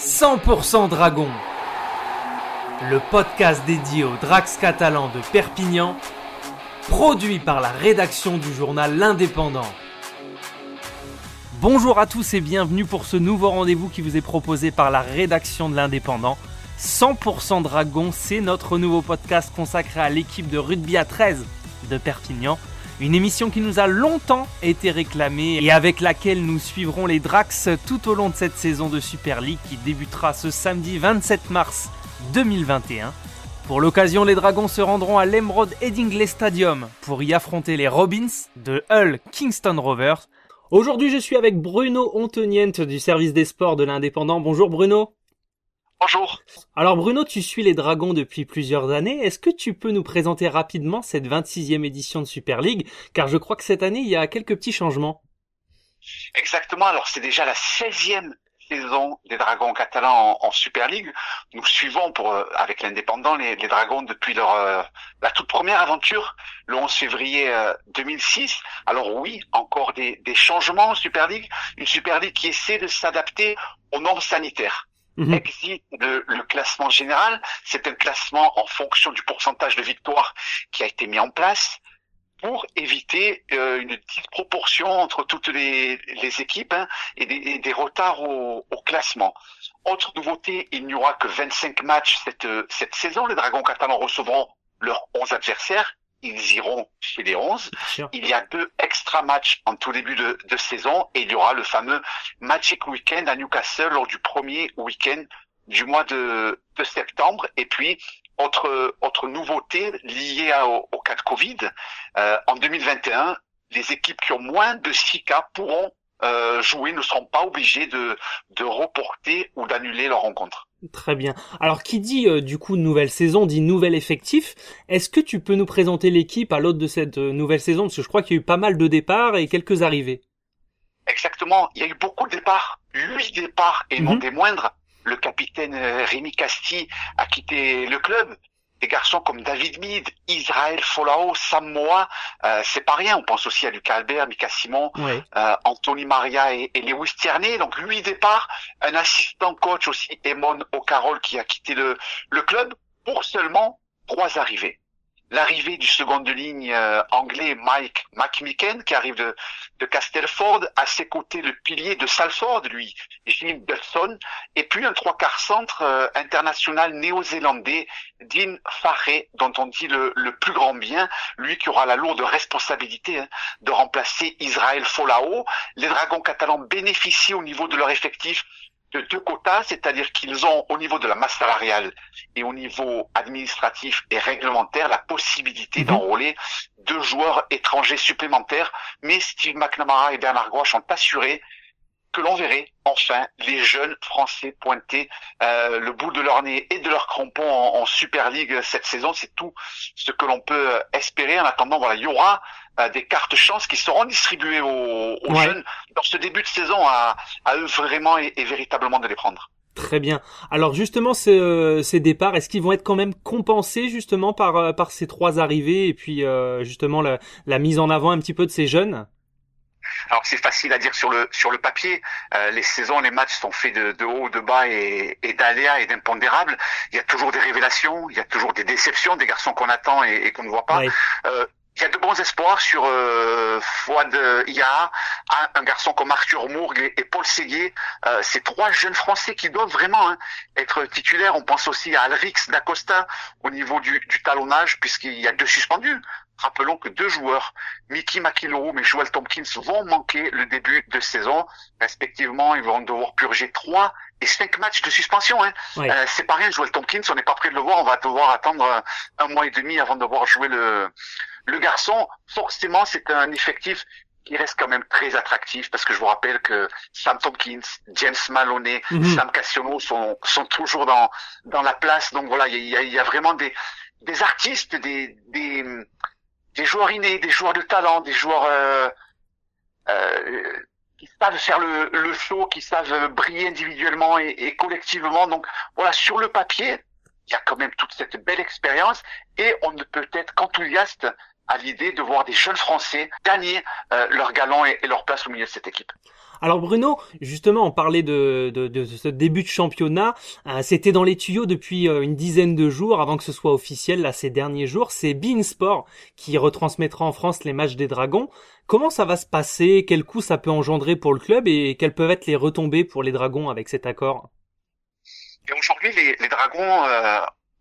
100% Dragon, le podcast dédié aux Drax catalans de Perpignan, produit par la rédaction du journal L'Indépendant. Bonjour à tous et bienvenue pour ce nouveau rendez-vous qui vous est proposé par la rédaction de l'Indépendant. 100% Dragon, c'est notre nouveau podcast consacré à l'équipe de rugby à 13 de Perpignan. Une émission qui nous a longtemps été réclamée et avec laquelle nous suivrons les Drax tout au long de cette saison de Super League qui débutera ce samedi 27 mars 2021. Pour l'occasion, les Dragons se rendront à l'Emerald Headingley Stadium pour y affronter les Robins de Hull Kingston Rovers. Aujourd'hui, je suis avec Bruno Ontenient du service des sports de l'Indépendant. Bonjour Bruno. Bonjour. Alors Bruno, tu suis les Dragons depuis plusieurs années. Est-ce que tu peux nous présenter rapidement cette 26e édition de Super League? Car je crois que cette année, il y a quelques petits changements. Exactement. Alors c'est déjà la 16e saison des Dragons catalans en, Super League. Nous suivons pour euh, avec l'indépendant les, Dragons depuis leur euh, la toute première aventure le 11 février 2006. Euh, Alors oui, encore des, des changements en Super League, une Super League qui essaie de s'adapter aux normes sanitaires. Mhm. existe le, classement général. C'est un classement en fonction du pourcentage de victoires qui a été mis en place pour éviter euh, une disproportion entre toutes les, équipes hein, et, des, retards au, classement. Autre nouveauté, il n'y aura que 25 matchs cette, cette saison. Les Dragons catalans recevront leurs 11 adversaires ils iront chez les 11. Il y a deux extra matchs en tout début de, saison et il y aura le fameux Magic Weekend à Newcastle lors du premier week-end du mois de, septembre. Et puis, autre, autre nouveauté liée au, cas de Covid, euh, en 2021, les équipes qui ont moins de 6 cas pourront euh, jouer, ne seront pas obligées de, de reporter ou d'annuler leur rencontre. Très bien. Alors qui dit euh, du coup nouvelle saison dit nouvel effectif. Est-ce que tu peux nous présenter l'équipe à l'autre de cette euh, nouvelle saison? Parce que je crois qu'il y a eu pas mal de départs et quelques arrivées. Exactement. Il y a eu beaucoup de départs. Huit départs et non mhm. des moindres. Le capitaine euh, Rémi Casti a quitté le club des garçons comme David Mead, Israël Folao, Samoa, euh, c'est pas rien. On pense aussi à Lucas Albert, Mika Simon, euh, Anthony Maria et, et, Lewis Tierney. Donc huit départs, un assistant coach aussi, Emon O'Carroll, qui a quitté le, le club pour seulement trois arrivées l'arrivée du second de ligne euh, anglais Mike McMicken qui arrive de, de Castelford, à ses côtés le pilier de Salford, lui, Jim Dodson, et puis un trois quarts centre euh, international néo-zélandais, Dean Farré, dont on dit le, le, plus grand bien, lui qui aura la lourde responsabilité hein, de remplacer Israël Folao. Les Dragons catalans bénéficient au niveau de leur effectif de deux quotas, c'est-à-dire qu'ils ont au niveau de la masse salariale et au niveau administratif et réglementaire la possibilité mhm. d'enrôler deux joueurs étrangers supplémentaires. Mais Steve McNamara et Bernard Gouache ont assuré que l'on verrait enfin les jeunes Français pointer euh, le bout de leur nez et de leur crampon en, Super League cette saison. C'est tout ce que l'on peut euh, espérer. En attendant, voilà, il y aura euh, des cartes chance qui seront distribuées aux, jeunes dans ce début de saison à, eux vraiment et, véritablement de les prendre. Très bien. Alors justement, ces, ces départs, est-ce qu'ils vont être quand même compensés justement par, par ces trois arrivées et puis justement la, la mise en avant un petit peu de ces jeunes? Alors c'est facile à dire sur le sur le papier. Euh, les saisons, les matchs sont faits de, de haut, de bas et, et d'aléas et d'impondérables. Il y a toujours des révélations, il y a toujours des déceptions, des garçons qu'on attend et, et qu'on ne voit pas. Euh, il y a de bons espoirs sur euh, Fouad Ia, un garçon comme Arthur Mourgue et, Paul Séguier. Euh, ces trois jeunes Français qui doivent vraiment hein, être titulaires. On pense aussi à Alrix Dacosta au niveau du, du talonnage, puisqu'il y a deux suspendus. Rappelons que deux joueurs, Mickey McIlroy et Joel Tompkins, vont manquer le début de saison. Respectivement, ils vont devoir purger trois et cinq matchs de suspension. Hein. Euh, c'est pas rien, Joel Tompkins, on n'est pas prêt de le voir. On va devoir attendre un mois et demi avant de voir jouer le, le garçon. Forcément, c'est un effectif qui reste quand même très attractif parce que je vous rappelle que Sam Tompkins, James Maloney, mhm. Sam Cassiono sont, sont toujours dans, dans la place. Donc voilà, il y a, y a, vraiment des, des artistes, des, des, des joueurs innés, des joueurs de talent, des joueurs euh, euh, qui savent faire le, le show, qui savent briller individuellement et, collectivement. Donc voilà, sur le papier, il y a quand même toute cette belle expérience et on ne peut être qu'enthousiaste à l'idée de voir des jeunes Français gagner euh, leur galon et, leur place au milieu de cette équipe. Alors Bruno, justement, on parlait de, de, de ce début de championnat. Euh, c'était dans les tuyaux depuis euh, une dizaine de jours avant que ce soit officiel, là, ces derniers jours. C'est Beansport qui retransmettra en France les matchs des Dragons. Comment ça va se passer? Quel coût ça peut engendrer pour le club? Et quelles peuvent être les retombées pour les Dragons avec cet accord? Aujourd'hui, les, les, Dragons euh,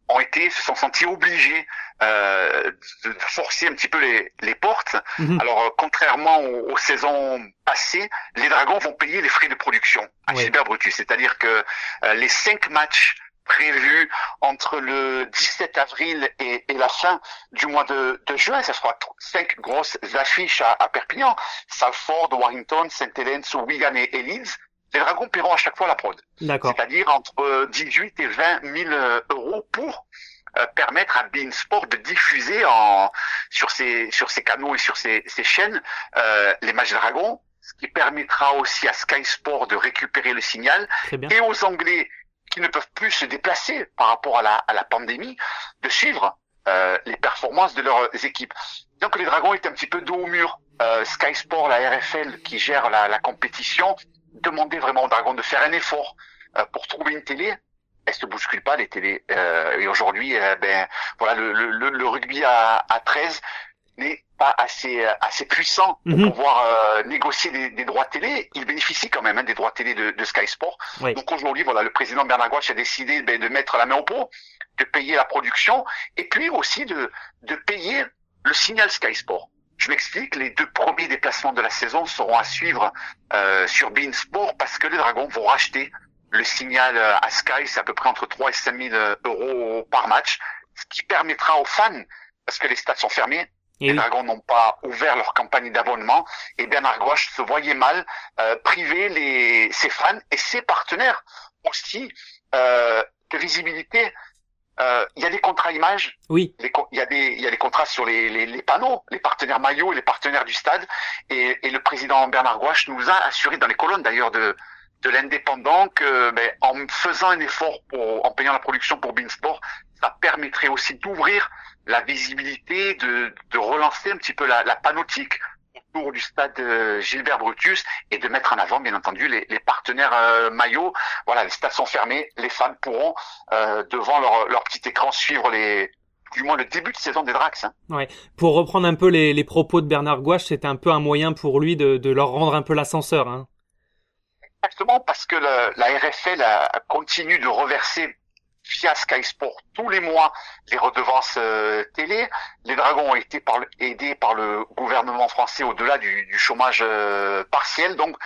ont été, se sont sentis obligés euh, de forcer un petit peu les, les portes. Mhm. Alors, euh, contrairement aux, saisons passées, les Dragons vont payer les frais de production à. Brutus. C'est-à-dire que euh, les cinq matchs prévus entre le 17 avril et, et, la fin du mois de, de, juin. Ça sera cinq grosses affiches à, à Perpignan. Salford, Warrington, Saint-Hélène, Wigan et, et Leeds les dragons paieront à chaque fois la prod. C'est-à-dire entre 18 et 20 000 euros pour euh, permettre à Beansport de diffuser en, sur ses sur ses canaux et sur ses, ses chaînes euh, les matchs dragons, ce qui permettra aussi à Sky Sport de récupérer le signal et aux Anglais qui ne peuvent plus se déplacer par rapport à la, à la pandémie de suivre euh, les performances de leurs équipes. Donc les Dragons étaient un petit peu dos au mur. Euh, Sky Sport, la RFL qui gère la, la compétition, demander vraiment aux Dragons de faire un effort euh, pour trouver une télé. Elles se bousculent pas les télés. Euh, et aujourd'hui, euh, ben voilà, le, le, le, rugby à, à 13 n'est pas assez assez puissant pour mhm. pouvoir euh, négocier des, des, droits télé. Il bénéficie quand même hein, des droits télé de, de Sky Sport. Oui. Donc aujourd'hui, voilà, le président Bernard Gouache a décidé ben, de mettre la main au pot, de payer la production et puis aussi de de payer le signal Sky Sport. Je m'explique, les deux premiers déplacements de la saison seront à suivre euh, sur Beansport parce que les Dragons vont racheter le signal euh, à Sky, c'est à peu près entre 3 et 5 000 euh, euros par match, ce qui permettra aux fans, parce que les stades sont fermés, et les Dragons n'ont pas ouvert leur campagne d'abonnement, et Bernard Gouache se voyait mal euh, priver les, ses fans et ses partenaires aussi euh, de visibilité euh, il y a des contrats images. Oui. Il y a des il y a des contrats sur les, les, les panneaux, les partenaires maillots et les partenaires du stade. Et, et le président Bernard Gouache nous a assuré dans les colonnes d'ailleurs de de l'indépendant que ben, en faisant un effort pour, en payant la production pour Beansport, ça permettrait aussi d'ouvrir la visibilité, de, de relancer un petit peu la, la panotique autour du stade euh, Gilbert Brutus et de mettre en avant, bien entendu, les, les partenaires euh, maillots. Voilà, les stades sont fermés, les fans pourront euh, devant leur, leur petit écran suivre les du moins le début de saison des Drax. Hein. Ouais. Pour reprendre un peu les, les propos de Bernard Gouache, c'était un peu un moyen pour lui de, de leur rendre un peu l'ascenseur. Hein. Exactement, parce que le, la RFL a, continue de reverser via Sky Sport tous les mois les redevances euh, télé. Les Dragons ont été par le, aidés par le gouvernement français au-delà du, du, chômage euh, partiel. Donc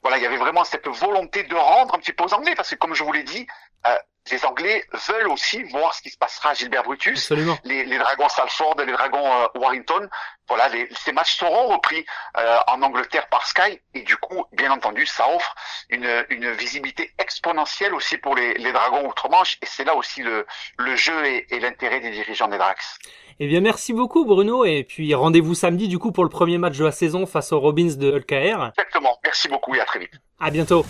voilà, il y avait vraiment cette volonté de rendre un petit peu aux Anglais, parce que comme je vous l'ai dit, euh, les Anglais veulent aussi voir ce qui se passera à Gilbert Brutus, les, les, dragons Salford, les dragons euh, Warrington. Voilà, les, ces matchs seront repris euh, en Angleterre par Sky et du coup, bien entendu, ça offre une, une visibilité exponentielle aussi pour les, les dragons outre-Manche et c'est là aussi le, le jeu et, et l'intérêt des dirigeants des Drax. Eh bien, merci beaucoup Bruno et puis rendez-vous samedi du coup pour le premier match de la saison face aux Robins de LKR. Exactement. Merci beaucoup et à très vite. À bientôt.